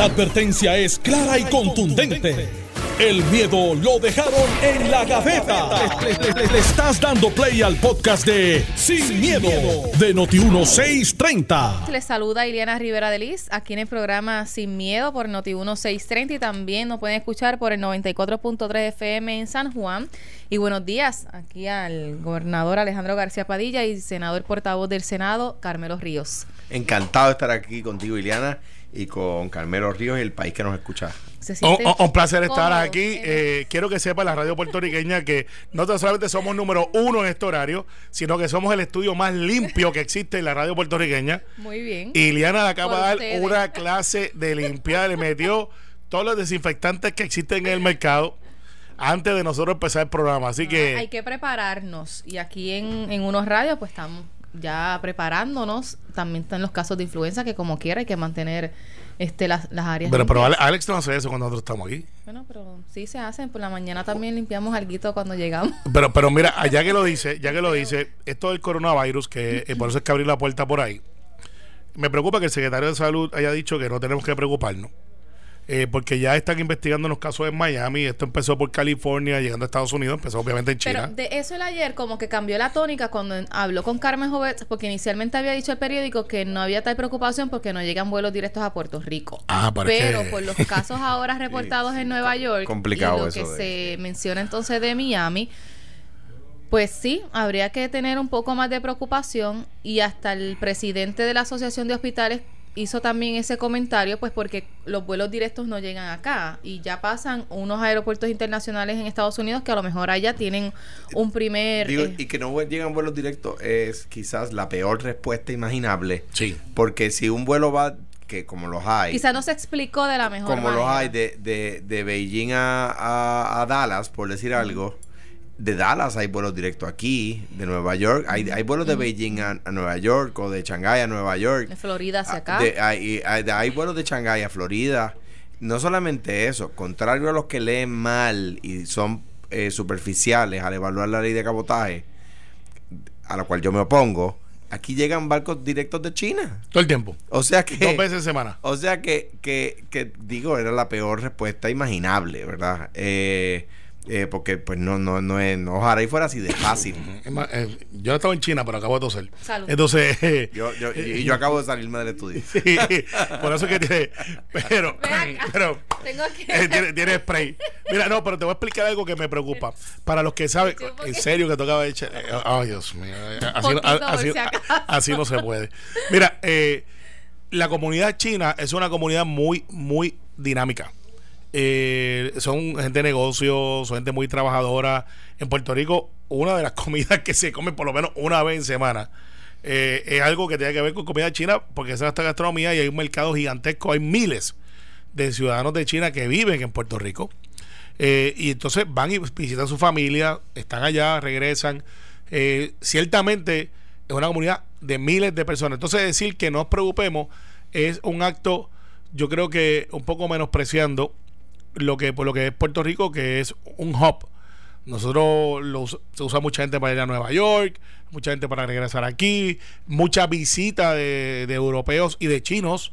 La advertencia es clara y contundente. El miedo lo dejaron en la gaveta. Le, estás dando play al podcast de Sin, miedo, de Noti1630. Les saluda Ileana Rivera de Liz aquí en el programa Sin Miedo por Noti1630 y también nos pueden escuchar por el 94.3 FM en San Juan. Y buenos días aquí al gobernador Alejandro García Padilla y senador portavoz del Senado, Carmelo Ríos. Encantado de estar aquí contigo, Ileana y con Carmelo Ríos y el país que nos escucha. Un, placer estar aquí. Eh, quiero que sepa la radio puertorriqueña que no solamente somos número uno en este horario, sino que somos el estudio más limpio que existe en la radio puertorriqueña. Muy bien. Y Liana acaba de dar una clase de limpieza, le metió todos los desinfectantes que existen en el mercado antes de nosotros empezar el programa. Así que. Hay que prepararnos. Y aquí en, en unos radios, pues estamos ya preparándonos. También están los casos de influenza que como quiera hay que mantener este las, las áreas. Pero, pero Alex no hace eso cuando nosotros estamos aquí. Bueno, pero sí se hacen. Por la mañana también limpiamos algo cuando llegamos. Pero, pero mira, ya que lo dice, ya que lo dice, esto del coronavirus, que eh, por eso es que abrir la puerta por ahí. Me preocupa que el secretario de salud haya dicho que no tenemos que preocuparnos eh, porque ya están investigando los casos en Miami. Esto empezó por California, llegando a Estados Unidos, empezó obviamente en China. Pero de eso el ayer, como que cambió la tónica cuando habló con Carmen Jovet, porque inicialmente había dicho el periódico que no había tal preocupación porque no llegan vuelos directos a Puerto Rico. Ah, pero por los casos ahora reportados en Nueva York complicado y lo que se menciona entonces de Miami. Pues sí, habría que tener un poco más de preocupación y hasta el presidente de la Asociación de Hospitales hizo también ese comentario, pues porque los vuelos directos no llegan acá y ya pasan unos aeropuertos internacionales en Estados Unidos que a lo mejor allá tienen un primer... Eh, y que no llegan vuelos directos es quizás la peor respuesta imaginable. Sí. Porque si un vuelo va que como los hay. Quizás no se explicó de la mejor como manera. los hay de, de, de Beijing a, a, Dallas, por decir algo de Dallas hay vuelos directos aquí, de Nueva York, hay, hay vuelos de Beijing a, Nueva York o de Shanghái a Nueva York. De Florida hacia ah, acá. hay, hay, vuelos de Shanghái a Florida. No solamente eso, contrario a los que leen mal y son eh, superficiales al evaluar la ley de cabotaje, a la cual yo me opongo, aquí llegan barcos directos de China. Todo el tiempo. O sea que... Dos veces en semana. O sea que, que, que digo, era la peor respuesta imaginable, ¿verdad? Eh, eh, porque pues no, no, no es, ojalá y fuera así de fácil. Eh, yo estaba en China, pero acabo de toser. Entonces, yo, yo, y yo acabo de salirme del estudio. por eso que tiene, pero, pero Tengo eh, tiene, spray. Mira, no, pero te voy a explicar algo que me preocupa. Para los que saben, en serio que tocaba echar, ay Dios mío, así, así, no se puede. Mira, la comunidad china es una comunidad muy, muy dinámica eh, son gente de negocios, son gente muy trabajadora. En Puerto Rico, una de las comidas que se come por lo menos una vez en semana eh, es algo que tiene que ver con comida china, porque es esta gastronomía y hay un mercado gigantesco. Hay miles de ciudadanos de China que viven en Puerto Rico. Eh, y entonces van y visitan su familia, están allá, regresan. ciertamente es una comunidad de miles de personas. Entonces decir que no nos preocupemos es un acto, yo creo que un poco menospreciando lo que por lo que es Puerto Rico, que es un hub. Nosotros se usa mucha gente para ir a Nueva York, mucha gente para regresar aquí, mucha visita de, europeos y de chinos.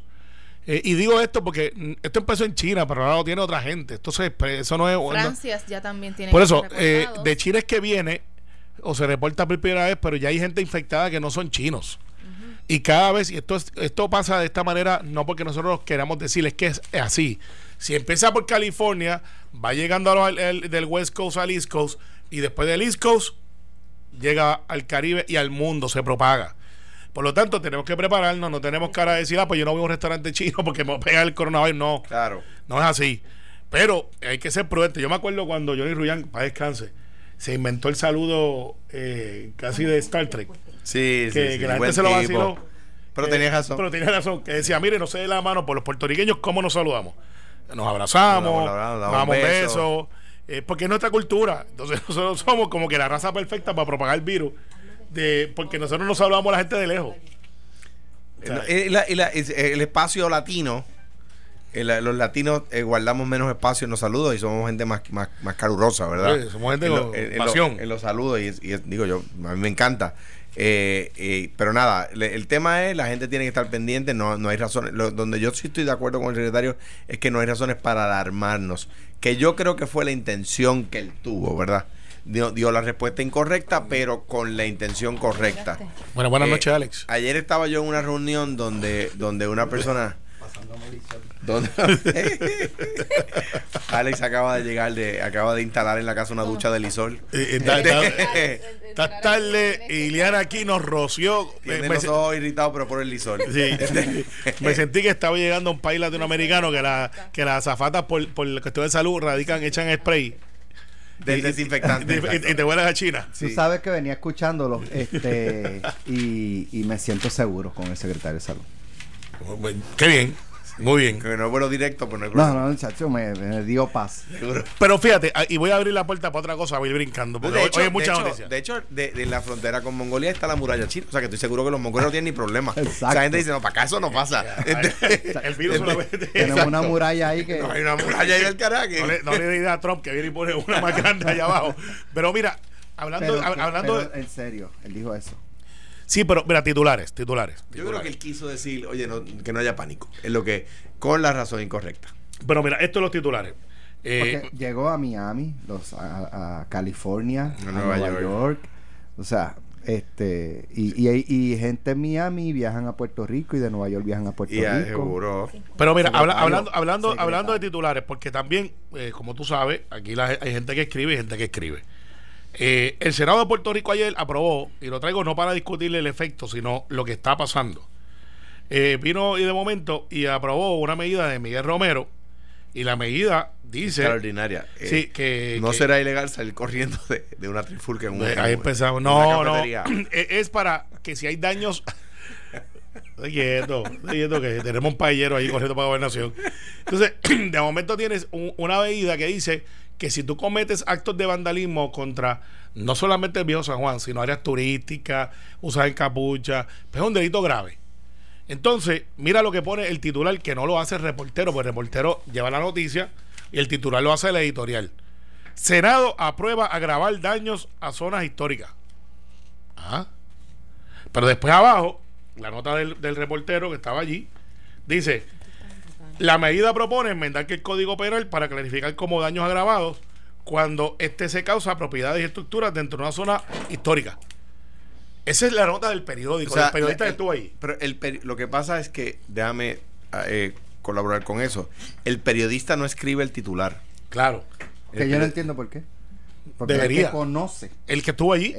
Eh, y digo esto porque esto empezó en China, pero ahora lo tiene otra gente. Entonces, eso no es. Francia ya también tiene. Por eso, eh, de China es que viene, o se reporta por primera vez, pero ya hay gente infectada que no son chinos. Y cada vez, y esto, esto pasa de esta manera, no porque nosotros queramos decirles que es así, si empieza por California, va llegando del West Coast al East Coast y después del East Coast llega al Caribe y al mundo, se propaga. Por lo tanto, tenemos que prepararnos, no tenemos cara de decir, ah, pues yo no voy a un restaurante chino porque me pega el coronavirus. No, claro. no es así. Pero hay que ser prudente. Yo me acuerdo cuando Johnny Ruyan, para descanse, se inventó el saludo eh, casi de Star Trek. Sí, que, sí, que la gente se lo vaciló. Pero tenía razón. Pero tenía razón. Que decía, mire, no se dé la mano por los puertorriqueños, ¿cómo nos saludamos? Nos abrazamos, nos damos besos, eh, porque es nuestra cultura. Entonces nosotros somos como que la raza perfecta para propagar el virus, de, porque nosotros nos saludamos a la gente de lejos. el espacio latino, los latinos eh, guardamos menos espacio en los saludos y somos gente más, más, más calurosa, ¿verdad? somos gente en, pasión. En, los saludos y, digo yo, a mí me encanta. Eh, eh, pero nada, el tema es, la gente tiene que estar pendiente, no, no hay razones. donde yo sí estoy de acuerdo con el secretario es que no hay razones para alarmarnos, que yo creo que fue la intención que él tuvo, ¿verdad? Dio, dio la respuesta incorrecta, pero con la intención correcta. Bueno, buenas noches, Alex. Ayer estaba yo en una reunión donde, donde una persona Alex acaba de llegar de, acaba de instalar en la casa una ducha de lisol. Está tarde y Liana aquí nos roció. Tiene me, los ojos irritados, pero por el lisol. me sentí que estaba llegando a un país latinoamericano que, la, que las azafatas por, por cuestión de salud radican, echan spray del desinfectante. Y, te vuelas a China. Tú sabes que venía escuchándolo este, y, y, me siento seguro con el secretario de salud. Qué bien. Muy bien. Que no es vuelo directo, pero no hay problema. No, no, chacho, me, dio paz. Pero fíjate, ah, y voy a abrir la puerta para otra cosa, voy a ir brincando. Porque de hecho, hoy hay muchas noticias. De hecho, de, la frontera con Mongolia está la muralla china. O sea, que estoy seguro que los mongoles no tienen ni problema. Exacto. O sea, gente dice, no, para acá eso no pasa. el virus solamente. Tenemos una muralla ahí que. No, hay una muralla ahí del carajo. No le, no le idea a Trump que viene y pone una más grande allá abajo. Pero mira, hablando. hablando en serio, él dijo eso. Sí, pero mira, titulares, titulares. Yo creo que él quiso decir, oye, que no haya pánico. Es lo que, con la razón incorrecta. Pero mira, esto es los titulares. Eh, llegó a Miami, los, a, California, a, Nueva, York. O sea, este y, y, gente en Miami viajan a Puerto Rico y de Nueva York viajan a Puerto Rico. Pero mira, hablando hablando hablando de titulares, porque también, eh, como tú sabes, aquí hay gente que escribe y gente que escribe. Eh, el Senado de Puerto Rico ayer aprobó, y lo traigo no para discutirle el efecto, sino lo que está pasando. Eh, vino y de momento y aprobó una medida de Miguel Romero, y la medida dice. Extraordinaria. Sí, eh, que. No será ilegal salir corriendo de, una trifulca en un. Ahí empezamos. No, no. Es para que si hay daños. Estoy quieto, que tenemos un paellero ahí corriendo para gobernación. Entonces, de momento tienes una medida que dice que si tú cometes actos de vandalismo contra no solamente el viejo San Juan, sino áreas turísticas, usar capucha, pues es un delito grave. Entonces, mira lo que pone el titular, que no lo hace el reportero, porque el reportero lleva la noticia y el titular lo hace el editorial. Senado aprueba agravar daños a zonas históricas. Ah. Pero después abajo, la nota del reportero que estaba allí, dice, la medida propone enmendar que el Código Penal para clarificar como daños agravados cuando este se causa propiedades y estructuras dentro de una zona histórica. Esa es la nota del periódico, el periodista que estuvo ahí. Pero el lo que pasa es que, déjame eh, colaborar con eso, el periodista no escribe el titular. Claro. Que yo no entiendo por qué. Porque Debería. El que conoce. El que estuvo allí.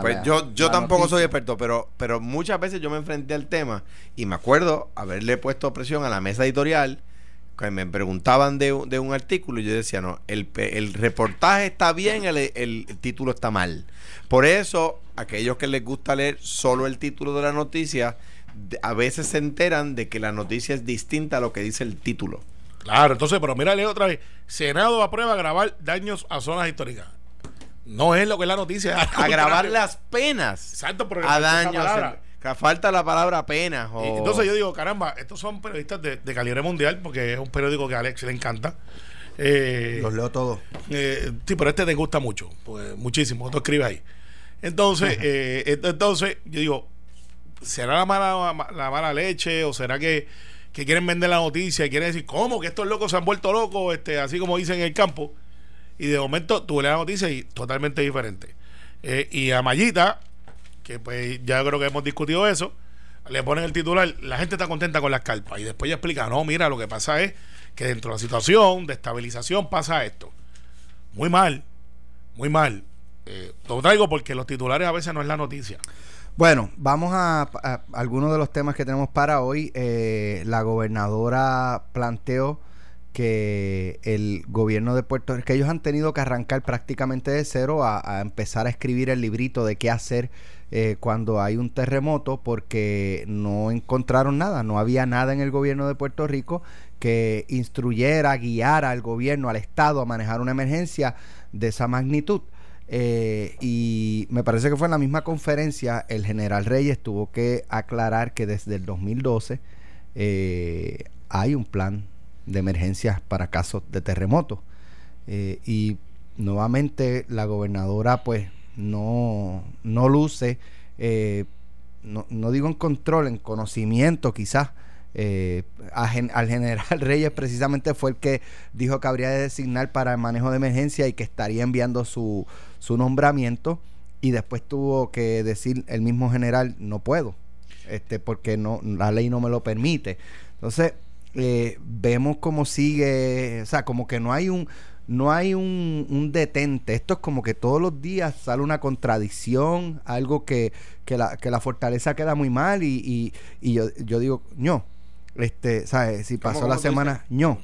pues yo, yo tampoco soy experto, pero, pero muchas veces yo me enfrenté al tema y me acuerdo haberle puesto presión a la mesa editorial que me preguntaban de, de un artículo y yo decía, no, el, el reportaje está bien, el, el, título está mal. Por eso, aquellos que les gusta leer solo el título de la noticia, a veces se enteran de que la noticia es distinta a lo que dice el título. Claro, entonces, pero mira, otra vez. Senado aprueba grabar daños a zonas históricas. No es lo que es la noticia. Agravar las penas. Exacto, porque a daños. falta la palabra penas. Entonces yo digo, caramba, estos son periodistas de, de, calibre mundial, porque es un periódico que a Alex le encanta. Eh, Los leo todos. Eh, sí, pero este te gusta mucho, pues muchísimo. Tú escribes ahí. Entonces, eh, entonces yo digo, ¿será la mala, la mala leche o será que que quieren vender la noticia y quieren decir, ¿cómo? Que estos locos se han vuelto locos, este, así como dicen en el campo. Y de momento lees la noticia y totalmente diferente. Eh, y a Mayita, que pues ya creo que hemos discutido eso, le ponen el titular, la gente está contenta con las carpas. Y después ya explica, no, mira, lo que pasa es que dentro de la situación de estabilización pasa esto. Muy mal, muy mal. Eh, lo traigo porque los titulares a veces no es la noticia. Bueno, vamos a, algunos de los temas que tenemos para hoy. Eh, la gobernadora planteó que el gobierno de Puerto Rico, que ellos han tenido que arrancar prácticamente de cero a, empezar a escribir el librito de qué hacer eh, cuando hay un terremoto porque no encontraron nada, no había nada en el gobierno de Puerto Rico que instruyera, guiara al gobierno, al Estado a manejar una emergencia de esa magnitud. Eh, y me parece que fue en la misma conferencia, el general Reyes tuvo que aclarar que desde el 2012 eh, hay un plan de emergencias para casos de terremoto. Eh, y nuevamente la gobernadora pues no, no luce eh, no, no, digo en control, en conocimiento quizás. Eh, al general Reyes precisamente fue el que dijo que habría de designar para el manejo de emergencia y que estaría enviando su, su nombramiento y después tuvo que decir el mismo general no puedo este porque no la ley no me lo permite entonces eh, vemos cómo sigue, o sea, como que no hay un no hay un, detente. Esto es como que todos los días sale una contradicción, algo que, que, la, que la fortaleza queda muy mal y, y, yo, yo digo, no, este, ¿sabes? Si pasó la semana, no.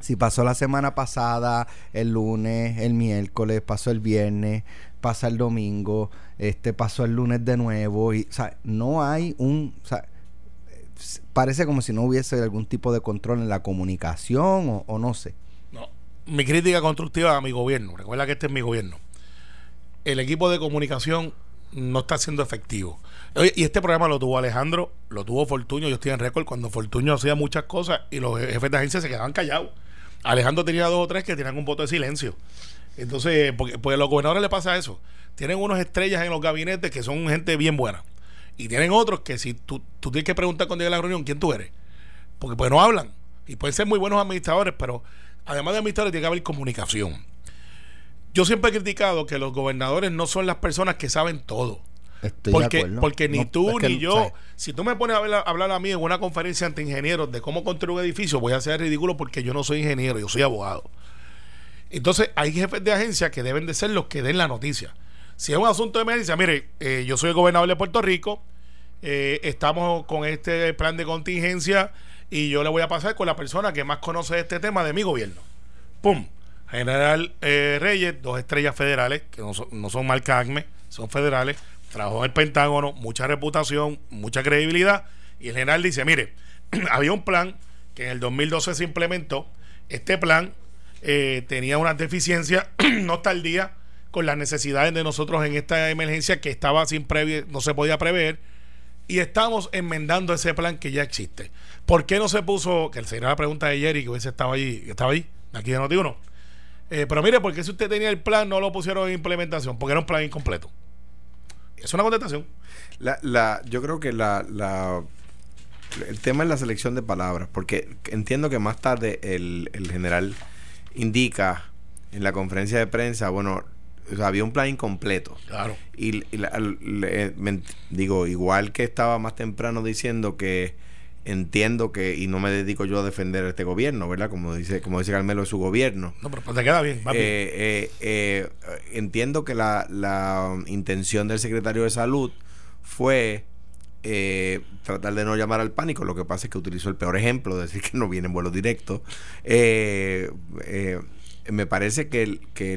Si pasó la semana pasada, el lunes, el miércoles, pasó el viernes, pasa el domingo, este pasó el lunes de nuevo y, o sea, no hay un, o sea, parece como si no hubiese algún tipo de control en la comunicación o, no sé. No, mi crítica constructiva a mi gobierno, recuerda que este es mi gobierno. El equipo de comunicación no está siendo efectivo. Y este programa lo tuvo Alejandro, lo tuvo Fortuño, yo estoy en récord cuando Fortuño hacía muchas cosas y los jefes de agencia se quedaban callados. Alejandro tenía dos o tres que tenían un voto de silencio. Entonces, porque, porque a los gobernadores le pasa eso. Tienen unos estrellas en los gabinetes que son gente bien buena. Y tienen otros que si tú, tú tienes que preguntar cuando llegue la reunión quién tú eres. Porque pues no hablan. Y pueden ser muy buenos administradores, pero además de administradores tiene que haber comunicación. Yo siempre he criticado que los gobernadores no son las personas que saben todo. Porque, porque ni tú ni yo, si tú me pones a, hablar, a mí en una conferencia ante ingenieros de cómo construir un edificio, voy a ser ridículo porque yo no soy ingeniero, yo soy abogado. Entonces hay jefes de agencia que deben de ser los que den la noticia. Si es un asunto de emergencia, mire, eh, yo soy el gobernador de Puerto Rico, eh, estamos con este plan de contingencia y yo le voy a pasar con la persona que más conoce este tema de mi gobierno. ¡Pum! General eh, Reyes, dos estrellas federales, que no son, no son marca ACME, son federales, trabajó en el Pentágono, mucha reputación, mucha credibilidad, y el general dice, mire, había un plan que en el 2012 se implementó, este plan tenía una deficiencia, no está al día, con las necesidades de nosotros en esta emergencia que estaba sin previo, no se podía prever. Y estamos enmendando ese plan que ya existe. ¿Por qué no se puso, que sería la pregunta de Jerry, que hubiese estado ahí, que estaba ahí, aquí de Noti uno eh, pero mire, ¿por qué si usted tenía el plan no lo pusieron en implementación? Porque era un plan incompleto. Es una contestación. La, la, yo creo que la, la, el tema es la selección de palabras, porque entiendo que más tarde el, el general indica en la conferencia de prensa, bueno, había un plan incompleto. Claro. Y, digo, igual que estaba más temprano diciendo que entiendo que, y no me dedico yo a defender este gobierno, ¿verdad? Como dice, como dice Carmelo, es su gobierno. No, pero pues te queda bien, va bien. Eh, eh, eh, entiendo que la, la intención del secretario de salud fue tratar de no llamar al pánico. Lo que pasa es que utilizó el peor ejemplo, decir que no viene en vuelo directo. Eh, me parece que, que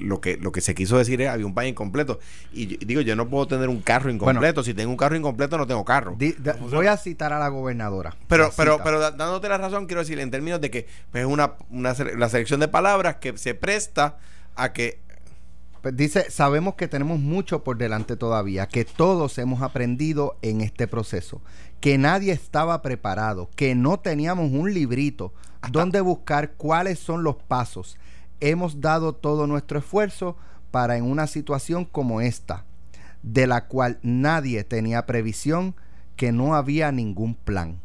lo que lo que se quiso decir es había un país incompleto. Y digo, yo no puedo tener un carro incompleto. si tengo un carro incompleto, no tengo carro. voy a citar a la gobernadora. Pero, pero, pero dándote la razón, quiero decir, en términos de que es pues, una, una, la selección de palabras que se presta a que pues dice, sabemos que tenemos mucho por delante todavía, que todos hemos aprendido en este proceso, que nadie estaba preparado, que no teníamos un librito donde buscar cuáles son los pasos. Hemos dado todo nuestro esfuerzo para en una situación como esta, de la cual nadie tenía previsión, que no había ningún plan.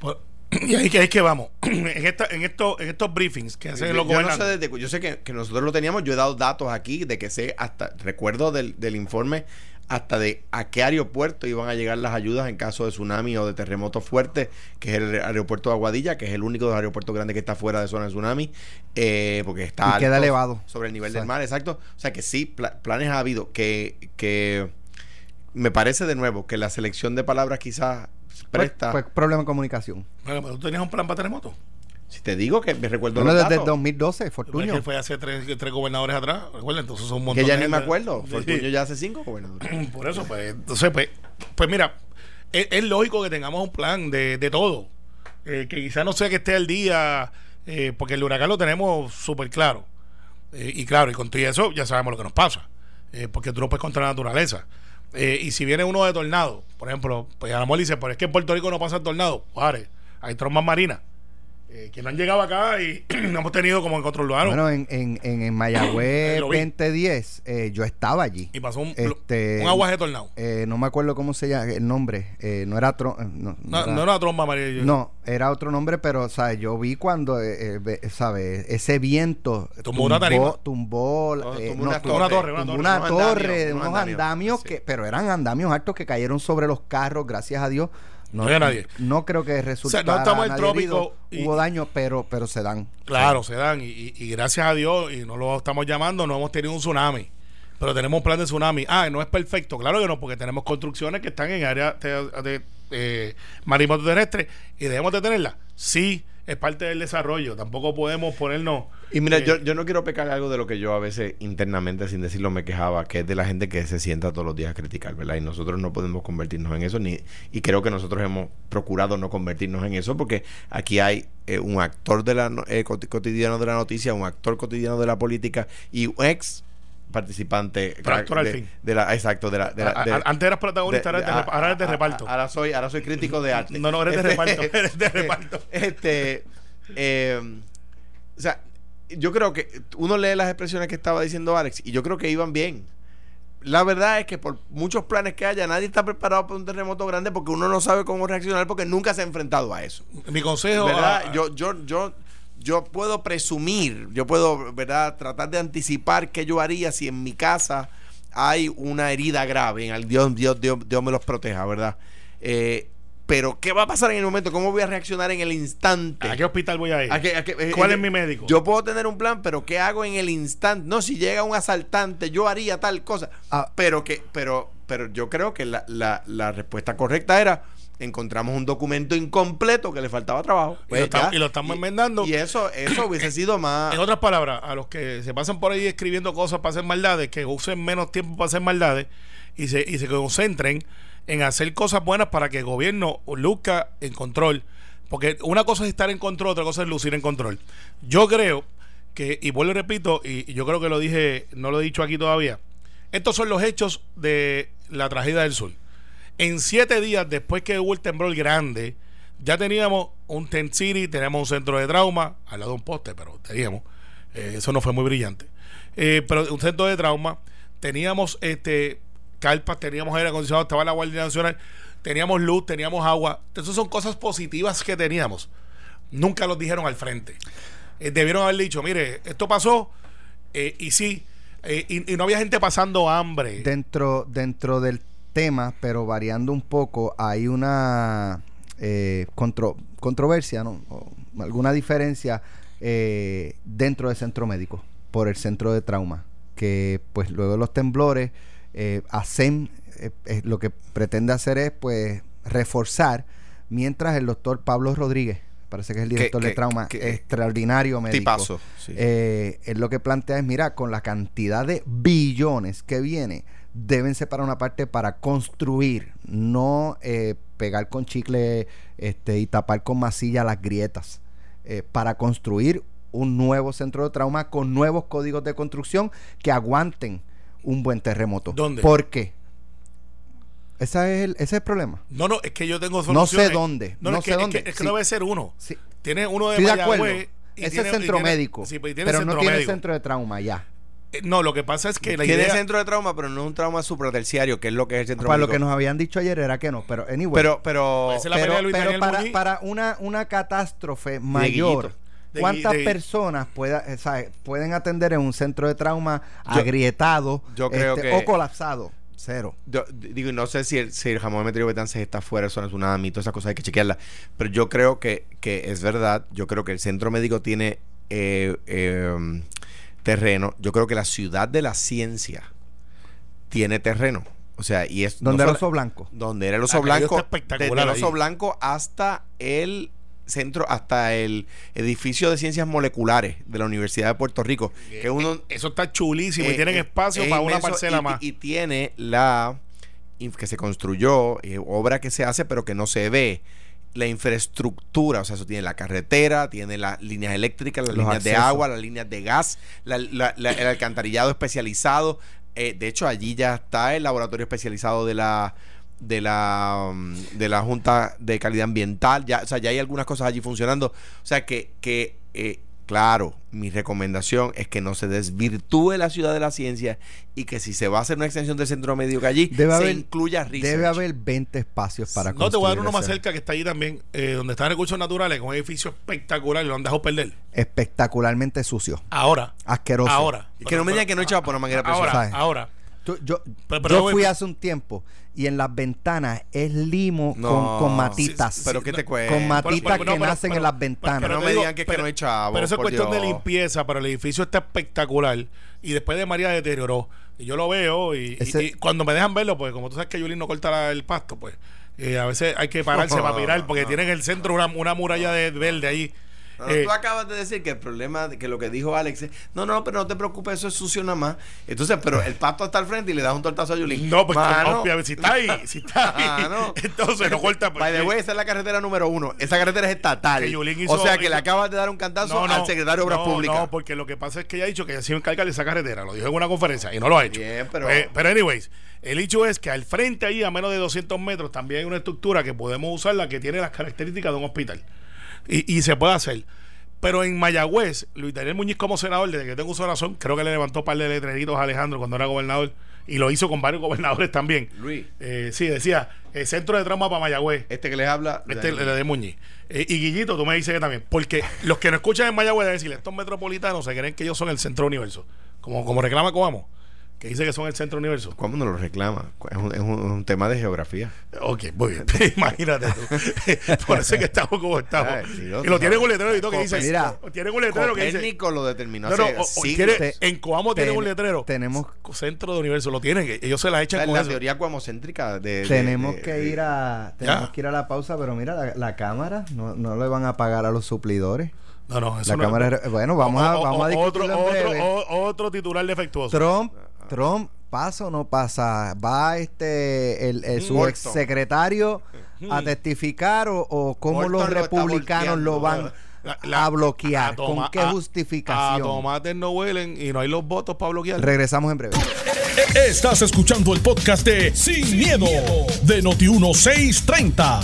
Pues, y ahí que, que vamos. en, esta, en, esto, en estos briefings que hacen los yo, no sé desde, yo sé que, que, nosotros lo teníamos, yo he dado datos aquí de que sé hasta, recuerdo del, del informe hasta de a qué aeropuerto iban a llegar las ayudas en caso de tsunami o de terremoto fuerte, que es el aeropuerto de Aguadilla, que es el único de los aeropuertos grandes que está fuera de zona de tsunami, eh, porque está queda elevado sobre el nivel del mar, exacto. O sea que sí, planes ha habido, que, que me parece de nuevo que la selección de palabras quizás presta. Fue, problema de comunicación. Bueno, pero tú tenías un plan para terremoto. Si te digo que me recuerdo bueno, desde 2012, Fortunio. Que fue hace tres, tres gobernadores atrás, recuerda, entonces son un montón Que ya ni me acuerdo. Fortunio ya hace cinco gobernadores. Por eso, pues, entonces, pues, pues mira, es, lógico que tengamos un plan de, de todo. Eh, que quizá no sea que esté al día, eh, porque el huracán lo tenemos súper claro. Eh, y claro, y con todo eso ya sabemos lo que nos pasa. porque tú no puedes contra la naturaleza. y si viene uno de tornado, por ejemplo, pues a lo mejor dice, pero es que en Puerto Rico no pasa el tornado. Vale, hay trombas marinas eh, que no han llegado acá y no hemos tenido como en otros lugares. Bueno, en, en, en, Mayagüez 2010 eh, yo estaba allí. Y pasó un, este, un aguaje tornado. Eh, no me acuerdo cómo se llama el nombre. Eh, no era no, no, no, era, tromba María. No, era otro nombre, pero ¿sabes? yo vi cuando, ¿sabes? Ese viento tumbó, una tumbó, tumbó, una, torre, una torre, de unos andamios, que, pero eran andamios altos que cayeron sobre los carros, gracias a Dios no, hay nadie. No creo que resulte. O no estamos en trópico. hubo daño, pero, pero se dan. Claro, se dan. Y, gracias a Dios, y no lo estamos llamando, no hemos tenido un tsunami. Pero tenemos un plan de tsunami. Ah, no es perfecto. Claro que no, porque tenemos construcciones que están en área de, de, eh, marítimo terrestre y debemos de tenerlas. Sí, es parte del desarrollo. Tampoco podemos ponernos. Y mira, eh, yo, yo no quiero pecar algo de lo que yo a veces internamente, sin decirlo, me quejaba, que es de la gente que se sienta todos los días a criticar, ¿verdad? Y nosotros no podemos convertirnos en eso, ni y creo que nosotros hemos procurado no convertirnos en eso, porque aquí hay eh, un actor de la eh, cotidiano de la noticia, un actor cotidiano de la política y un ex participante de, la exacto de la, antes eras protagonista ahora, eres de reparto ahora soy ahora soy crítico de arte no no eres de reparto eres de reparto este eh, o sea yo creo que uno lee las expresiones que estaba diciendo Alex y yo creo que iban bien la verdad es que por muchos planes que haya, nadie está preparado para un terremoto grande porque uno no sabe cómo reaccionar porque nunca se ha enfrentado a eso. Mi consejo. ¿verdad? yo, yo, yo, yo puedo presumir, yo puedo, ¿verdad?, tratar de anticipar qué yo haría si en mi casa hay una herida grave. En el Dios, Dios, Dios, Dios me los proteja, ¿verdad? Eh, pero, ¿qué va a pasar en el momento? ¿Cómo voy a reaccionar en el instante? ¿A qué hospital voy a ir? Eh, ¿Cuál eh, es mi médico? Yo puedo tener un plan, pero ¿qué hago en el instante? No, si llega un asaltante, yo haría tal cosa. Ah. Pero que, pero, pero yo creo que la, la, la respuesta correcta era encontramos un documento incompleto que le faltaba trabajo. y, lo pues estamos, enmendando. Y eso, eso hubiese sido más. En otras palabras, a los que se pasan por ahí escribiendo cosas para hacer maldades, que usen menos tiempo para hacer maldades y se, y se concentren en hacer cosas buenas para que el gobierno luzca en control. Porque una cosa es estar en control, otra cosa es lucir en control. Yo creo que, y vuelvo y repito, y yo creo que lo dije, no lo he dicho aquí todavía, estos son los hechos de la tragedia del sur. En siete días después que hubo el temblor grande, ya teníamos un Tent City, teníamos un centro de trauma, al lado de un poste, pero teníamos. Eh, eso no fue muy brillante. Eh, pero un centro de trauma, teníamos este carpas, teníamos aire acondicionado, estaba la Guardia Nacional, teníamos luz, teníamos agua. Esas son cosas positivas que teníamos. Nunca los dijeron al frente. Eh, debieron haber dicho, mire, esto pasó y sí, y, y, no había gente pasando hambre. Dentro, dentro del temas, pero variando un poco, hay una eh, controversia, ¿no? alguna diferencia eh, dentro del centro médico por el centro de trauma, que pues luego de los temblores, eh, hacen, lo que pretende hacer es pues reforzar, mientras el doctor Pablo Rodríguez, parece que es el director de trauma, extraordinario médico. es lo que plantea es, mira, con la cantidad de billones que viene, deben separar una parte para construir, no eh, pegar con chicle este, y tapar con masilla las grietas, eh, para construir un nuevo centro de trauma con nuevos códigos de construcción que aguanten un buen terremoto. ¿Dónde? ¿Por qué? Ese es el, ese es el problema. No, no, es que yo tengo No sé dónde. No, sé dónde. Es que, no debe ser uno. Tiene uno de Mayagüez. Ese es centro médico. Pues, pero no tiene centro de trauma ya. Eh, no, lo que pasa es que la tiene centro de trauma, pero no es un trauma supraterciario, que es lo que es el centro Para lo que nos habían dicho ayer era que no, pero anyway. Pero, pero, pero, para, para, una, una catástrofe mayor, ¿cuántas personas pueda, eh, pueden atender en un centro de trauma agrietado este, o colapsado? Cero. Yo, digo, no sé si el, si el jamón Betances está fuera, eso es una mito, esas cosas hay que chequearla. Pero yo creo que, que es verdad. Yo creo que el centro médico tiene eh, eh, terreno. Yo creo que la ciudad de la ciencia tiene terreno. O sea, y es. Donde era el oso blanco. Donde era el oso blanco. Desde el oso blanco hasta el centro, hasta el edificio de ciencias moleculares de la Universidad de Puerto Rico. Que uno, Eso está chulísimo y eh, tienen espacio para una parcela más. Y tiene la que se construyó, eh, obra que se hace, pero que no se ve la infraestructura, o sea, eso tiene la carretera, tiene las líneas eléctricas, las líneas de agua, las líneas de gas, el alcantarillado especializado. Eh, de hecho, allí ya está el laboratorio especializado de la de la um, de la Junta de Calidad Ambiental, ya, o sea, ya hay algunas cosas allí funcionando. O sea que, que eh, claro, mi recomendación es que no se desvirtúe la ciudad de la ciencia y que si se va a hacer una extensión del centro médico allí, debe se haber, incluya research. Debe haber 20 espacios para No, te voy a dar uno más cerca que está allí también, eh, donde están recursos naturales, con un edificio espectacular y lo han dejado perder. Espectacularmente sucio. Ahora. Asqueroso. Ahora. que no me digan que no echaba por una manguera Ahora, ahora. Tú, yo Pero- pero yo fui hace un tiempo y en las ventanas es limo No, con, con matitas. sí, sí, pero ¿qué te cuesta? Con matitas Pero- pero- que no, nacen pero- en las pero- ventanas. pero no me digan que es que no hay chavo, Pero eso es cuestión de limpieza, pero el edificio está espectacular. Y después de María deterioró. Y yo lo veo y, y- Ese- y cuando me dejan verlo, pues como tú sabes que Yulín no corta la- el pasto, pues eh, a veces hay que pararse para mirar porque tienen en el centro una, una muralla de verde ahí. Eh, tú acabas de decir que el problema, que lo que dijo Alex es, no, no, pero no te preocupes, eso es sucio nada más. Entonces, pero el pasto está al frente y le das un tortazo a Yulín. no, pues obviamente, si está ahí, si está ahí, Mano. entonces no corta. pues, By the way, esa es la carretera número uno. Esa carretera es estatal. Hizo- o sea que hizo- le acabas de dar un cantazo No, no, al secretario de Obras no, Públicas. No, porque lo que pasa es que ella ha dicho que ella se iba a encargar de esa carretera. Lo dijo en una conferencia y no lo ha hecho. Bien, pero- Eh, pero, anyways, el hecho es que al frente ahí, a menos de 200 metros, también hay una estructura que podemos usarla que tiene las características de un hospital. Y, y se puede hacer. Pero en Mayagüez, Luis Daniel Muñiz como senador, desde que tengo su razón, creo que le levantó un par de letreritos a Alejandro cuando era gobernador. Y lo hizo con varios gobernadores también. Luis. Eh, sí, decía, el centro de trauma para Mayagüez. Este que les habla. Este es el de Muñiz. Eh, y Guillito, tú me dices que también. Porque los que no escuchan en Mayagüez deben decir, estos metropolitanos se creen que ellos son el centro universo. Como, como reclama Coamo, que dice que son el centro universo. ¿Cómo no lo reclama? Es un, es un- un tema de geografía. Ok, muy bien. Imagínate tú. Por eso es que estamos como estamos. Ay, y lo tienen un letrero y todo que dice. Mira. tienen un letrero que dice. Copérnico lo determinó No, no, o- quiere- en Coamo tienen un letrero. tenemos- Centro de universo, lo tienen. Ellos se las echan Es con la eso. teoría cuamocéntrica de, de- tenemos de- que de- ir a tenemos Ya. que ir a la pausa, pero mira, la, la cámara no, no le van a pagar a los suplidores. No, no, eso La no- cámara es- bueno, vamos a- o- vamos a otro, en breve. otro titular defectuoso. Trump, Trump, ¿pasa o no pasa? ¿Va este el, el su Morton. exsecretario a testificar o, o cómo Morton los republicanos lo van La- la- a bloquear? a toma- ¿Con qué a- A justificación? tomates no huelen y no hay los votos para bloquear. Regresamos en breve. Estás escuchando el podcast de Sin, miedo, de Noti1630.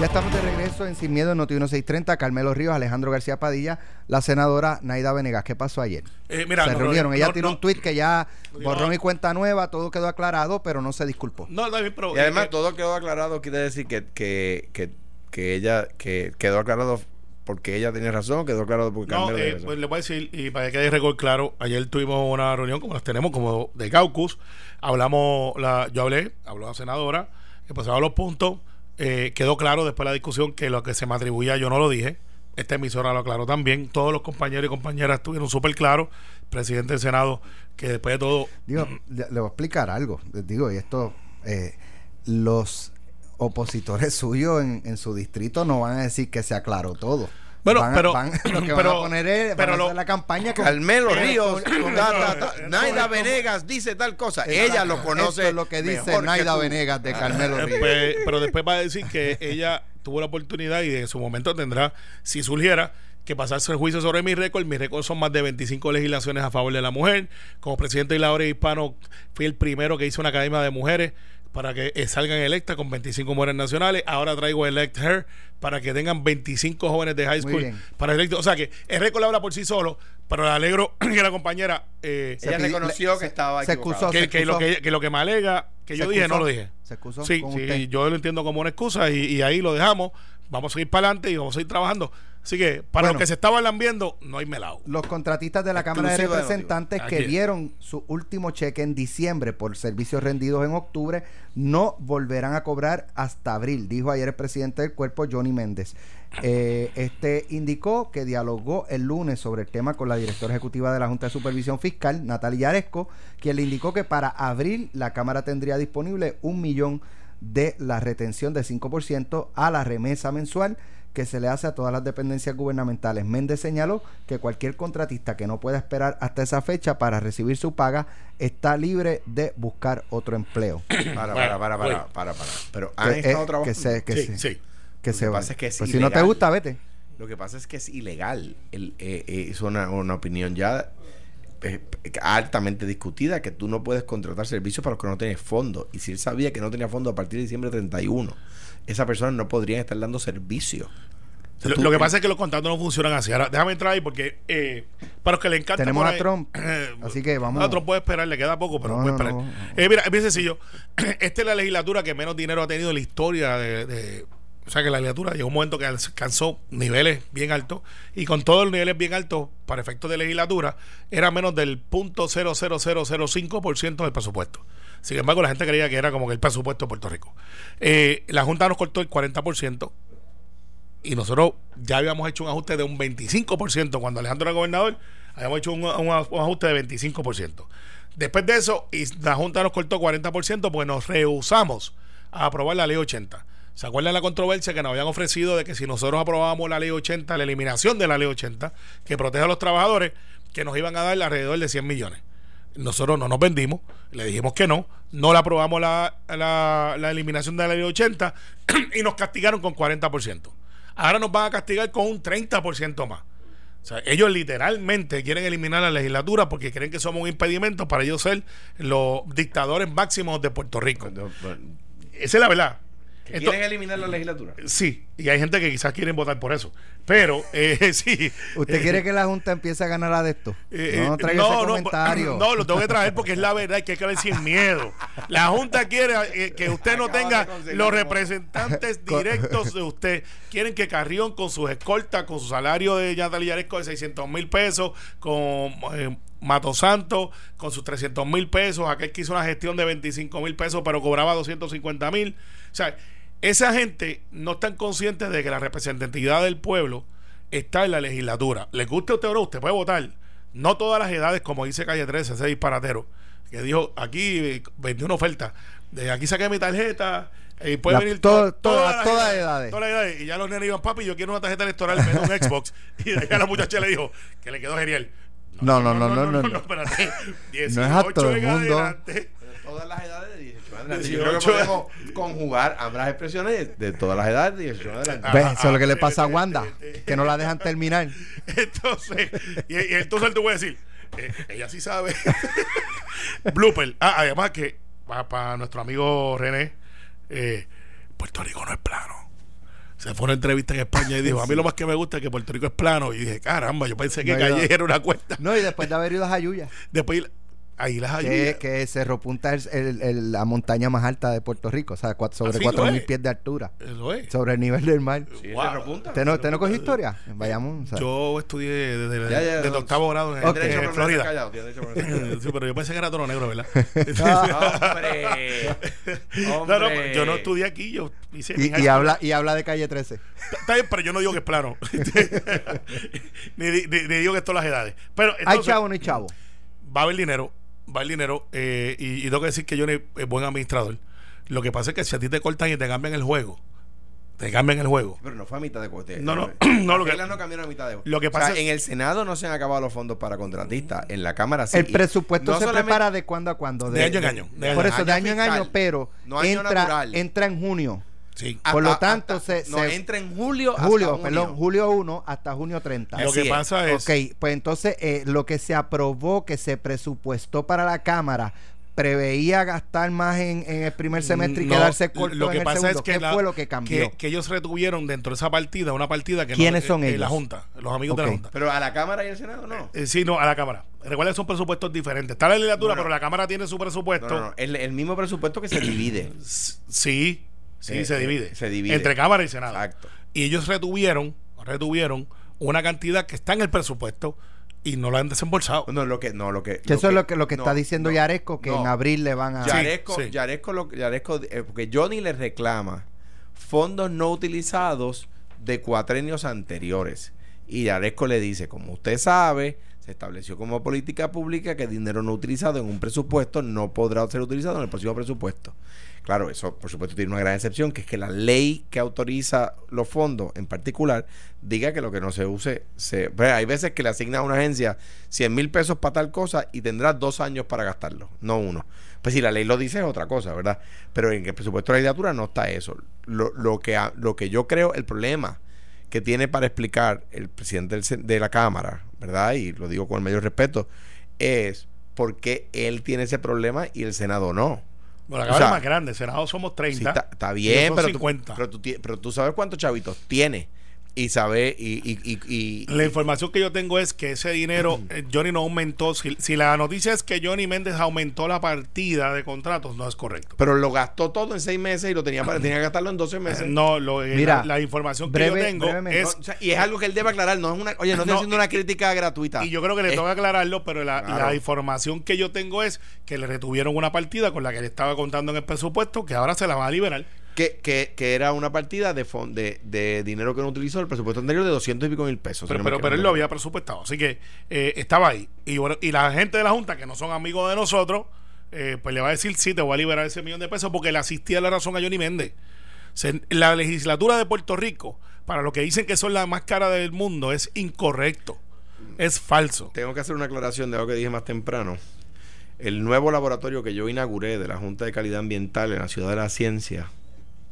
Ya estamos de regreso en Sin Miedo en Noti 1630. Carmelo Ríos, Alejandro García Padilla, la senadora Naida Venegas. ¿Qué pasó ayer? Eh, mira, se no, reunieron. no, Ella no, tiró no. un tuit que ya no. y cuenta nueva, todo quedó aclarado, pero no se disculpó. No, bien, pero. Y además eh, todo quedó aclarado, quiere decir que, que, que, que ella, que quedó aclarado porque ella tenía razón, quedó aclarado porque No, Carmelo eh, tenía razón. pues le voy a decir, y para que quede récord claro, ayer tuvimos una reunión como las tenemos, como de caucus. Hablamos, la, yo hablé, habló la senadora, empezamos los puntos. Eh, quedó claro después de la discusión que lo que se me atribuía yo no lo dije. Esta emisora lo aclaró también. Todos los compañeros y compañeras estuvieron súper claros. Presidente del Senado, que después de todo. Digo, le, voy a explicar algo. Digo, y esto, eh, los opositores suyos en su distrito no van a decir que se aclaró todo. Bueno, Van pero- van- lo que van pero- a poner es van pero a lo- hacer la campaña con Carmelo Ríos, con- ta, no, ta, ta, no, Naida Venegas dice tal cosa. Exacto. Ella lo conoce. Esto es lo que dice Naida tú. Venegas de Carmelo Eh, Ríos. pues, pero después va a decir que ella tuvo la oportunidad y en su momento tendrá, si surgiera, que pasarse el juicio sobre mi récord. Mi récord son más de 25 legislaciones a favor de la mujer. Como presidente de la hora hispano, fui el primero que hizo una academia de mujeres para que eh, salgan electas con 25 mujeres nacionales. Ahora traigo Elect Her para que tengan 25 jóvenes de high school para electo. O sea que el récord habla por sí solo, pero le alegro que la compañera eh, Ella reconoció le- que estaba se excusó, que, se que lo excusó. que, que lo que me alega que Se yo dije no lo dije. Se excusó Sí, con sí, usted. yo lo entiendo como una excusa y, y ahí lo dejamos. Vamos a seguir para adelante y vamos a seguir trabajando. Así que para Bueno. los que se estaban lambiendo, no hay melado. Los contratistas de la Cámara de Representantes que dieron su último cheque en diciembre por servicios rendidos en octubre no volverán a cobrar hasta abril, dijo ayer el presidente del cuerpo, Johnny Méndez. Eh, este indicó que dialogó el lunes sobre el tema con la directora ejecutiva de la Junta de Supervisión Fiscal, Natalia Aresco, quien le indicó que para abril la Cámara tendría disponible un millón de la retención de 5% a la remesa mensual que se le hace a todas las dependencias gubernamentales. Méndez señaló que cualquier contratista que no pueda esperar hasta esa fecha para recibir su paga está libre de buscar otro empleo. Para, para, para, para, para, para. Pero han Que, estado trabajando. que se, que sí, se- sí. que Lo se que va. pasa es que es Pues si no te gusta, vete. Lo que pasa es que es ilegal. El, eh, eh, es una, una opinión ya eh, altamente discutida, que tú no puedes contratar servicios para los que no tienes fondos. Y si él sabía que no tenía fondos a partir de diciembre 31, esas personas no podrían estar dando servicio. lo, que pasa es que los contratos no funcionan así. Ahora, déjame entrar ahí porque eh, para los que le encanta. Tenemos a Trump. así que vamos. A Trump puede esperar, le queda poco, pero puede esperar. Eh, mira, es bien sencillo. Esta es la legislatura que menos dinero ha tenido en la historia de o sea que la legislatura llegó un momento que alcanzó niveles bien altos y con todos los niveles bien altos para efectos de legislatura era menos del .00005% del presupuesto. Sin embargo, la gente creía que era como que el presupuesto de Puerto Rico. Eh, la Junta nos cortó el 40% y nosotros ya habíamos hecho un ajuste de un 25% cuando Alejandro era gobernador, habíamos hecho un, ajuste de 25%. Después de eso, y la Junta nos cortó 40%, pues nos rehusamos a aprobar la ley 80 ¿Se acuerdan la controversia que nos habían ofrecido de que si nosotros aprobábamos la ley 80, la eliminación de la ley 80, que protege a los trabajadores, que nos iban a dar alrededor de 100 millones? Nosotros no nos vendimos, le dijimos que no, no la aprobamos la, la, la eliminación de la ley 80 y nos castigaron con 40%. Ahora nos van a castigar con un 30% más. O sea, ellos literalmente quieren eliminar la legislatura porque creen que somos un impedimento para ellos ser los dictadores máximos de Puerto Rico. Esa es la verdad. ¿Quieren eliminar la legislatura? Sí, y hay gente que quizás quieren votar por eso. Pero, eh, sí. ¿Usted eh, quiere que la Junta empiece a ganar a de esto? Eh, no traiga ese comentario. No, lo tengo que traer porque es la verdad y que hay que ver sin miedo. La Junta quiere que usted no tenga los representantes directos de usted. Quieren que Carrión con sus escoltas, con su salario de Yatalia de 600 mil pesos, con Mato Santo con sus 300 mil pesos, aquel que hizo una gestión de 25 mil pesos pero cobraba 250 mil. O sea, esa gente no están conscientes de que la representatividad del pueblo está en la legislatura. ¿Le guste a usted o no? Usted puede votar. No todas las edades, como dice Calle 13, ese disparatero, que dijo, aquí vendí una oferta, de aquí saqué mi tarjeta, y puede venir todas las edades. Todas las edades. Y ya los nenes iban, papi, yo quiero una tarjeta electoral, me un Xbox. y de ahí a la muchacha le dijo, que le quedó genial. No, no, no, no, no. No, no, no, espérate. 18 no es a todo el mundo. Adelante. Todas las edades de 18 adelante. Yo creo que podemos conjugar ambas expresiones de todas las edades de 18 adelante. ¿Ves? Eso es lo que le pasa a Wanda, que no la dejan terminar. Entonces, y, y entonces te voy a decir, eh, ella sí sabe. Blooper. Ah, además que, para, nuestro amigo René, eh, Puerto Rico no es plano se fue una entrevista en España y dijo, a mí lo más que me gusta es que Puerto Rico es plano. Y dije, caramba, yo pensé que Calle era una cuesta. No, y después de haber ido a Jayuya. Después Ahí las que, que Cerro Punta es el, la montaña más alta de Puerto Rico, o sea, sobre 4.000 pies de altura. Eso es. Sobre el nivel del mar. Sí, Cerro Punta. ¿Usted no, no cogió historia? Vayamos. Yo estudié desde, el octavo grado en, Florida. sí, pero yo pensé que era tono negro, ¿verdad? ¡Hombre! No, no, yo no estudié aquí, yo hice y, y habla, y habla de calle 13. Está bien, pero yo no digo que es plano. ni, digo que esto las edades. Pero, ¿Hay chavo o no hay chavo? Va a haber dinero va el dinero eh, y, tengo que decir que yo no es buen administrador. Lo que pasa es que si a ti te cortan y te cambian el juego, te cambian el juego. Pero no fue a mitad de juego. No, no, no. Lo que, no cambiaron a mitad de juego. Lo que pasa en el Senado no se han acabado los fondos para contratistas. En la Cámara sí. El presupuesto se prepara de cuando a cuando. De, año en año. por eso, de año en año, pero entra, entra en junio. Sí. Por lo tanto, se, no, entra en julio julio, hasta perdón, julio 1 hasta junio 30. Lo que pasa es... Ok, pues entonces eh, lo que se aprobó, que se presupuestó para la Cámara, preveía gastar más en, el primer semestre y quedarse corto lo que en pasa el es que ¿Qué fue lo que cambió? Que, ellos retuvieron dentro de esa partida una partida que ¿Quiénes no, son eh, ellos? la Junta, los amigos de la Junta. Pero a la Cámara y al Senado no. Eh, sí, no, a la Cámara. Recuerda que son presupuestos diferentes. Está la legislatura, pero la Cámara tiene su presupuesto. No, no, el, el mismo presupuesto que se divide. Sí, Sí, eh, se divide. Eh, se divide. Entre Cámara y Senado. Exacto. Y ellos retuvieron, retuvieron una cantidad que está en el presupuesto y no la han desembolsado. No, lo que, no, lo que. eso es lo que, lo que está diciendo Yaresco, que en abril le van a. Yaresco, Yaresco, lo, Yaresco eh, porque Johnny le reclama fondos no utilizados de cuatrenios anteriores. Y Yaresco le dice, como usted sabe, se estableció como política pública que dinero no utilizado en un presupuesto no podrá ser utilizado en el próximo presupuesto. Claro, eso por supuesto tiene una gran excepción, que es que la ley que autoriza los fondos en particular diga que lo que no se use, se... Pues, hay veces que le asigna a una agencia 100 mil pesos para tal cosa y tendrá dos años para gastarlo, no uno. Pues si la ley lo dice es otra cosa, ¿verdad? Pero en el presupuesto de la legislatura no está eso. Lo, lo, que, lo que yo creo, el problema que tiene para explicar el presidente de la Cámara, ¿verdad? Y lo digo con el mayor respeto, es por qué él tiene ese problema y el Senado no. Bueno, la Cámara es más grande, Senado somos 30. está, bien, pero pero, pero tú sabes cuántos chavitos tiene y sabe y, la información que yo tengo es que ese dinero eh, Johnny no aumentó. Si, la noticia es que Johnny Méndez aumentó la partida de contratos no es correcto. Pero lo gastó todo en seis meses y lo tenía tenía que gastarlo en 12 meses. no lo, eh, Mira, la, información que yo tengo es y es algo que él debe aclarar no es una oye no estoy haciendo una crítica gratuita. y yo creo que le tengo que aclararlo pero la, la, información que yo tengo es que le retuvieron una partida con la que él estaba contando en el presupuesto que ahora se la va a liberar que, que, era una partida de, de, de dinero que no utilizó el presupuesto anterior de 200 y pico mil pesos. Pero, pero, él lo había presupuestado, así que eh, estaba ahí. Y, y la gente de la Junta, que no son amigos de nosotros, eh, pues le va a decir, sí, te voy a liberar ese millón de pesos porque le asistía la razón a Johnny Méndez. la legislatura de Puerto Rico, para lo que dicen que son la más cara del mundo, es incorrecto. Es falso. Tengo que hacer una aclaración de algo que dije más temprano. El nuevo laboratorio que yo inauguré de la Junta de Calidad Ambiental en la Ciudad de la Ciencia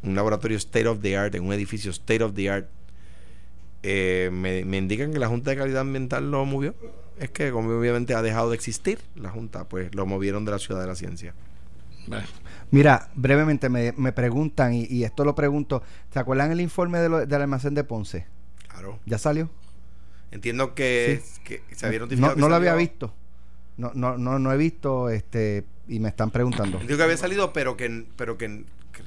un laboratorio state of the art, en un edificio state of the art, eh, me, indican que la Junta de Calidad Ambiental lo movió. Es que como obviamente ha dejado de existir la Junta, pues lo movieron de la Ciudad de la Ciencia. Mira, brevemente me, preguntan, y, esto lo pregunto, ¿se acuerdan el informe de del almacén de Ponce? Claro. ¿Ya salió? Entiendo que, se había notificado. No, no lo había visto. No, no, no, no he visto, este, y me están preguntando. Digo que había salido, pero que, pero que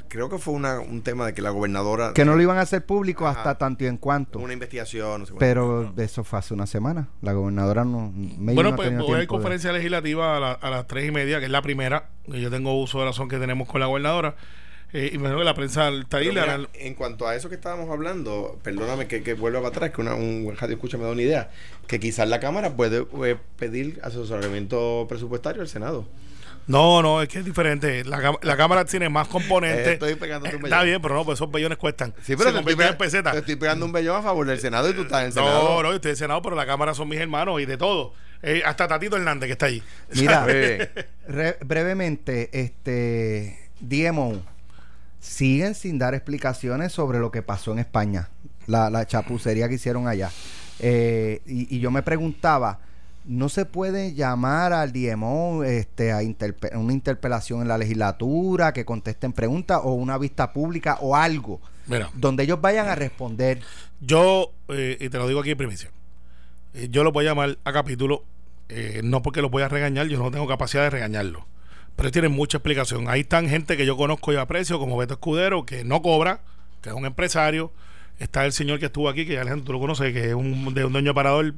creo que fue una, un tema de que la gobernadora... Que no lo iban a hacer público hasta tanto y en cuanto. Una investigación, no sé Pero eso fue hace una semana. La gobernadora no... Bueno, pues hoy hay conferencia legislativa a, las tres y media, que es la primera. Y yo tengo uso de razón que tenemos con la gobernadora. Eh, y me que la prensa está ahí. en cuanto a eso que estábamos hablando, perdóname que, que vuelva para atrás, que una, un radio escucha me da una idea, que quizás la Cámara puede, puede pedir asesoramiento presupuestario al Senado. No, no, es que es diferente. La, la cámara tiene más componentes. estoy pegando un bellón. Está bien, pero no, pues esos bellones cuestan. Sí, pero te estoy, estoy, pegando un bellón a favor del Senado y tú estás en el Senado. No, no, yo estoy en el Senado, pero la cámara son mis hermanos y de todo. Eh, hasta Tatito Hernández que está allí. Mira, brevemente, este DMO siguen sin dar explicaciones sobre lo que pasó en España, la, la chapucería que hicieron allá. Eh, y, y yo me preguntaba no se puede llamar al DMO este, a una interpelación en la legislatura, que contesten preguntas o una vista pública o algo donde ellos vayan a responder. Yo, eh, y te lo digo aquí en primicia, eh, yo lo voy a llamar a capítulo, eh, no porque lo voy a regañar, yo no tengo capacidad de regañarlo, pero tienen mucha explicación. Ahí están gente que yo conozco y aprecio, como Beto Escudero, que no cobra, que es un empresario. Está el señor que estuvo aquí, que Alejandro tú lo conoces, que es un, de un dueño parador,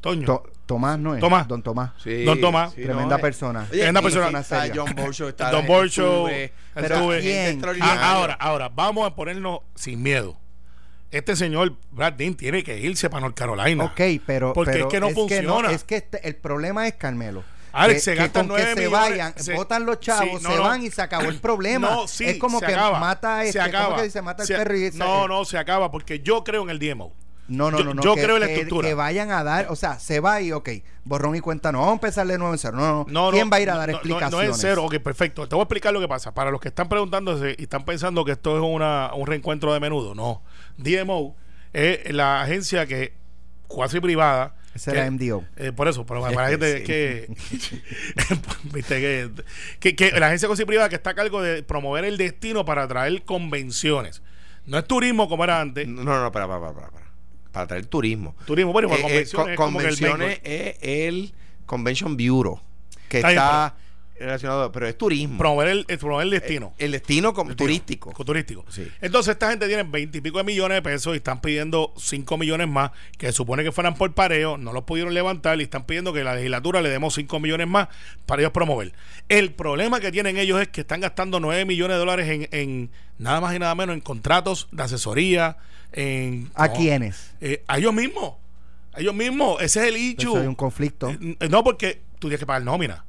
Toño. Tomás no es. Tomás. Don Tomás. Sí, Don Tomás. Tremenda persona. Tremenda persona. Está John Borshow. Está Don. Pero ah, ahora, ahora, vamos a ponernos sin miedo. Este señor Brad Dean tiene que irse para North Carolina. Ok, pero. Porque es que no funciona. es que este, el problema es, Carmelo. Alex, se gastan que se vayan, votan los chavos, se van y se acabó el problema. No, sí, es como que mata este, se acaba. que dice? Mata el perro y No, no, se acaba porque yo creo en el DMO. No, no, no, no. Yo creo en la estructura. Que, vayan a dar, o sea, se va y, ok, borrón y cuenta, no, vamos a empezar de nuevo en cero. No, no. ¿Quién va a ir a dar explicaciones? No, es cero, ok, perfecto. Te voy a explicar lo que pasa. Para los que están preguntándose y están pensando que esto es una, un reencuentro de menudo, no. DMO es la agencia que, cuasi privada, ese era MDO. Eh, por eso, pero para que, que, viste que, que, la agencia cuasi privada que está a cargo de promover el destino para atraer convenciones. No es turismo como era antes. No, no, para, para, para, para para traer turismo. Turismo, bueno, eh, eh, convenciones, es el Convention Bureau, que está relacionado, pero es turismo. Promover el, el destino. El, destino, como turístico. turístico. Entonces, esta gente tiene veintipico de millones de pesos y están pidiendo cinco millones más, que se supone que fueran por pareo, no los pudieron levantar y están pidiendo que la legislatura le demos cinco millones más para ellos promover. El problema que tienen ellos es que están gastando nueve millones de dólares en, en nada más y nada menos en contratos de asesoría, en... ¿A quiénes? Eh, a ellos mismos. A ellos mismos. Ese es el hecho. Hay un conflicto. Eh, no, porque tú tienes que pagar nómina.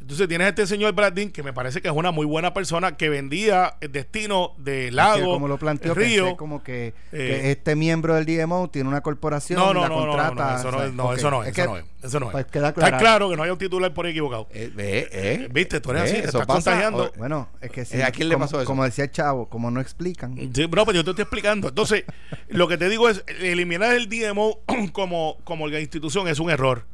Entonces tienes a este señor Bradin que me parece que es una muy buena persona que vendía el destino de lago, como lo planteó, río, como que, eh, este miembro del DMO tiene una corporación, no, no, la no, contrata. No, no, eso no, eso no es, eso no es, eso no es. Pues queda Está claro que no hay un titular por equivocado. Eh, eh, Viste, tú eres así, te estás contagiando. bueno, es que sí. ¿A quién le pasó eso? Como decía el chavo, como no explican. Sí, no, pero yo te estoy explicando. Entonces, lo que te digo es eliminar el DMO como como la institución es un error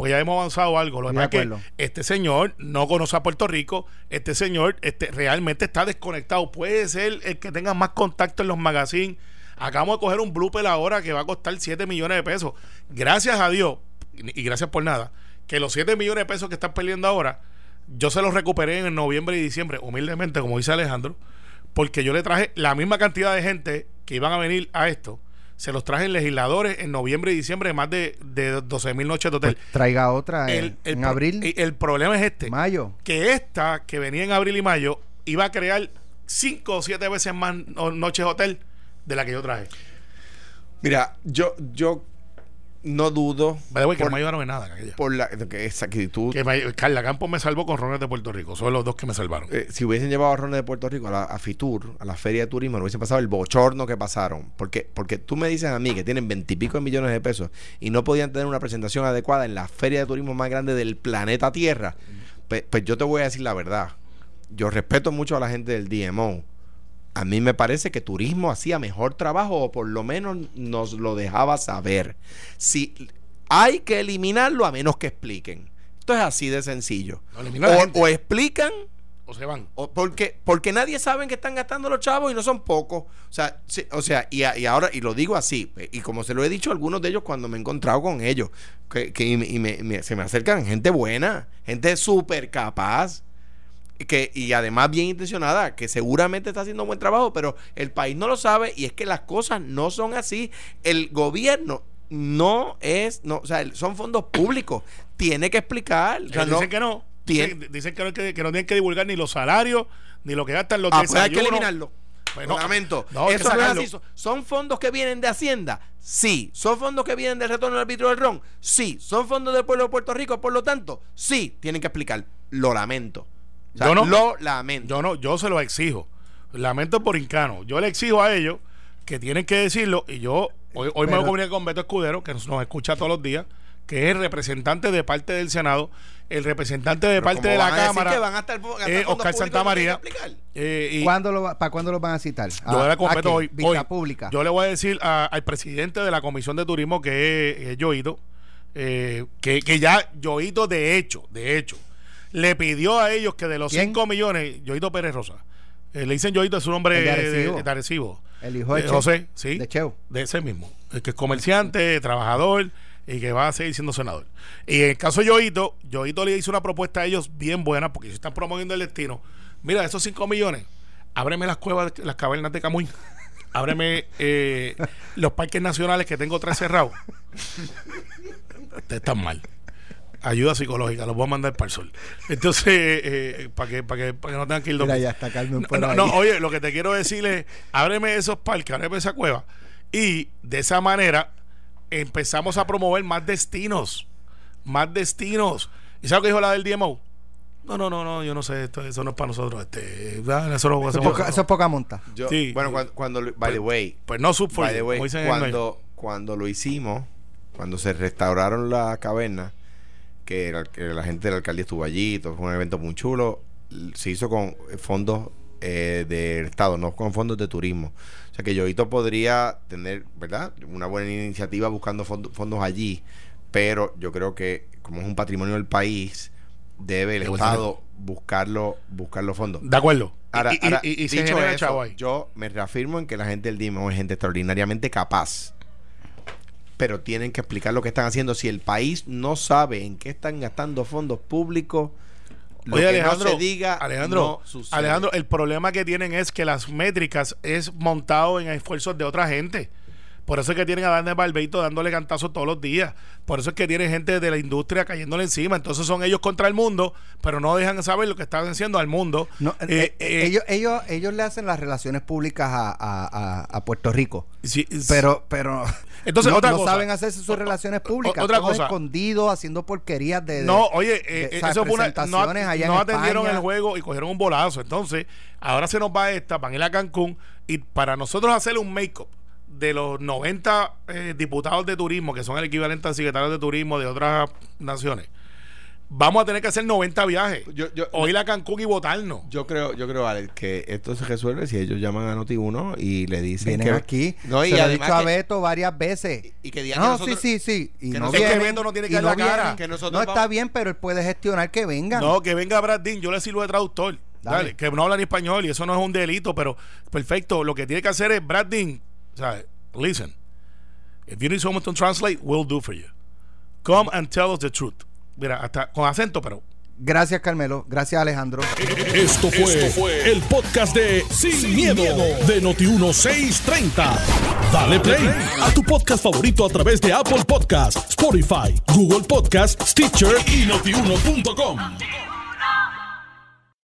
pues ya hemos avanzado algo. Lo que que este señor no conoce a Puerto Rico, este señor este, realmente está desconectado. Puede ser el que tenga más contacto en los magazines. Acabamos de coger un blooper ahora que va a costar 7 millones de pesos. Gracias a Dios, y gracias por nada, que los 7 millones de pesos que están perdiendo ahora, yo se los recuperé en noviembre y diciembre, humildemente, como dice Alejandro, porque yo le traje la misma cantidad de gente que iban a venir a esto se los traje legisladores en noviembre y diciembre, más de, de 12 mil noches de hotel. Pues traiga otra en, abril. Y el problema es este. Mayo. Que esta, que venía en abril y mayo, iba a crear cinco o siete veces más noches de hotel de la que yo traje. Mira, yo, yo no dudo. Vale, que no me ayudaron en nada. Por la que esa actitud. Que Carla Campos me salvó con Rones de Puerto Rico. Son los dos que me salvaron. Eh, si hubiesen llevado a Rones de Puerto Rico a, la, a Fitur, a la feria de turismo, no hubiesen pasado el bochorno que pasaron. Porque, porque tú me dices a mí que tienen veintipico de millones de pesos y no podían tener una presentación adecuada en la feria de turismo más grande del planeta Tierra. Pues, pues yo te voy a decir la verdad. Yo respeto mucho a la gente del DMO a mí me parece que turismo hacía mejor trabajo o por lo menos nos lo dejaba saber. Si hay que eliminarlo a menos que expliquen. Esto es así de sencillo. o, explican o se van. O porque, porque nadie sabe que están gastando los chavos y no son pocos. O sea, o sea y, ahora, y lo digo así, y como se lo he dicho a algunos de ellos cuando me he encontrado con ellos, que, y, se me acercan gente buena, gente súper capaz que, y además bien intencionada, que seguramente está haciendo un buen trabajo, pero el país no lo sabe y es que las cosas no son así. El gobierno no es, no, o sea, son fondos públicos, tiene que explicar. dicen que no. Dicen, que, no, que, no tienen que divulgar ni los salarios, ni lo que gastan los ah, pues hay que eliminarlo. Bueno, lamento. Eso no es así. ¿Son fondos que vienen de Hacienda? Sí. ¿Son fondos que vienen del retorno del arbitrio del RON? Sí. ¿Son fondos del pueblo de Puerto Rico? Por lo tanto, sí. Tienen que explicar. Lo lamento yo no, lo lamento. Yo no, yo se lo exijo. Lamento por Incano. Yo le exijo a ellos que tienen que decirlo y yo hoy, hoy me voy a comunicar con Beto Escudero, que nos, escucha todos los días, que es el representante de parte del Senado, el representante de parte de la Cámara, van a estar, Oscar Santa María. Eh, lo, ¿Para cuándo lo van a citar? Yo, le, hoy, pública. yo le voy a decir al presidente de la Comisión de Turismo, que es, Joito, eh, que, que ya Joito, de hecho, de hecho, le pidió a ellos que de los 5 millones, Yoito Pérez Rosa, eh, le dicen Yoito es su nombre de Arecibo. El hijo de, José, sí. De Cheo. De ese mismo. El que es comerciante, trabajador y que va a seguir siendo senador. Y en el caso de Yoito, Yoito le hizo una propuesta a ellos bien buena porque ellos están promoviendo el destino. Mira, esos 5 millones, ábreme las cuevas, las cavernas de Camuy. Ábreme eh, los parques nacionales que tengo tres cerrados. Ustedes están mal ayuda psicológica, los voy a mandar para el sol. Entonces, eh, eh, para que, para que, que, no tengan que ir Mira, ya está no, no, oye, lo que te quiero decir es, ábreme esos parques, ábreme esa cueva. Y de esa manera empezamos a promover más destinos. Más destinos. ¿Y sabes lo que dijo la del DMO? No, no, no, no, yo no sé, esto, eso no es para nosotros. Este, eso, eso, es poca monta. sí. Bueno, cuando, cuando, by the way. Pues no sub by the way, cuando, cuando lo hicimos, cuando se restauraron las cavernas, que, la gente de la alcaldía estuvo allí, todo fue un evento muy chulo. Se hizo con fondos eh, del Estado, no con fondos de turismo. O sea que Yoito podría tener, ¿verdad? Una buena iniciativa buscando fondos, allí, pero yo creo que como es un patrimonio del país, debe el Estado buscarlo, buscar los fondos. De acuerdo. Ahora, y, dicho eso, yo me reafirmo en que la gente del DIMO es gente extraordinariamente capaz pero tienen que explicar lo que están haciendo. Si el país no sabe en qué están gastando fondos públicos, lo que Alejandro, no se diga Alejandro, Alejandro, el problema que tienen es que las métricas es montado en esfuerzos de otra gente. Por eso es que tienen a Daniel Barbeito dándole cantazos todos los días. Por eso es que tienen gente de la industria cayéndole encima. Entonces son ellos contra el mundo, pero no dejan saber lo que están haciendo al mundo. Eh, eh, eh, ellos, ellos, ellos le hacen las relaciones públicas a, Puerto Rico. Sí, pero, pero entonces, no, saben hacerse sus relaciones públicas. otra cosa. escondidos, haciendo porquerías de. no, oye, eso fue una. No, no atendieron el juego y cogieron un bolazo. Entonces, ahora se nos va esta, van a ir a Cancún y para nosotros hacerle un make-up de los 90 eh, diputados de turismo, que son el equivalente a secretarios de turismo de otras naciones, vamos a tener que hacer 90 viajes. o ir a Cancún y votarnos. Yo creo, yo creo, Alex, que esto se resuelve si ellos llaman a Noti1 y le dicen Vienen aquí. No, y se lo he dicho a Beto varias veces. Y que digan no, sí, sí, sí. Y no es que Beto no tiene que dar la cara. no está bien, pero él puede gestionar que vengan. No, que venga Brad Dean. Yo le sirvo de traductor. Dale. que no habla ni español y eso no es un delito, pero perfecto. Lo que tiene que hacer es Brad Dean. O listen. If you need someone to translate, we'll do for you. Come and tell us the truth. Mira, hasta con acento, pero. Gracias, Carmelo. Gracias, Alejandro. Esto fue, el podcast de Sin, miedo, de Noti1630. Dale play a tu podcast favorito a través de Apple Podcasts, Spotify, Google Podcasts, Stitcher y notiuno.com.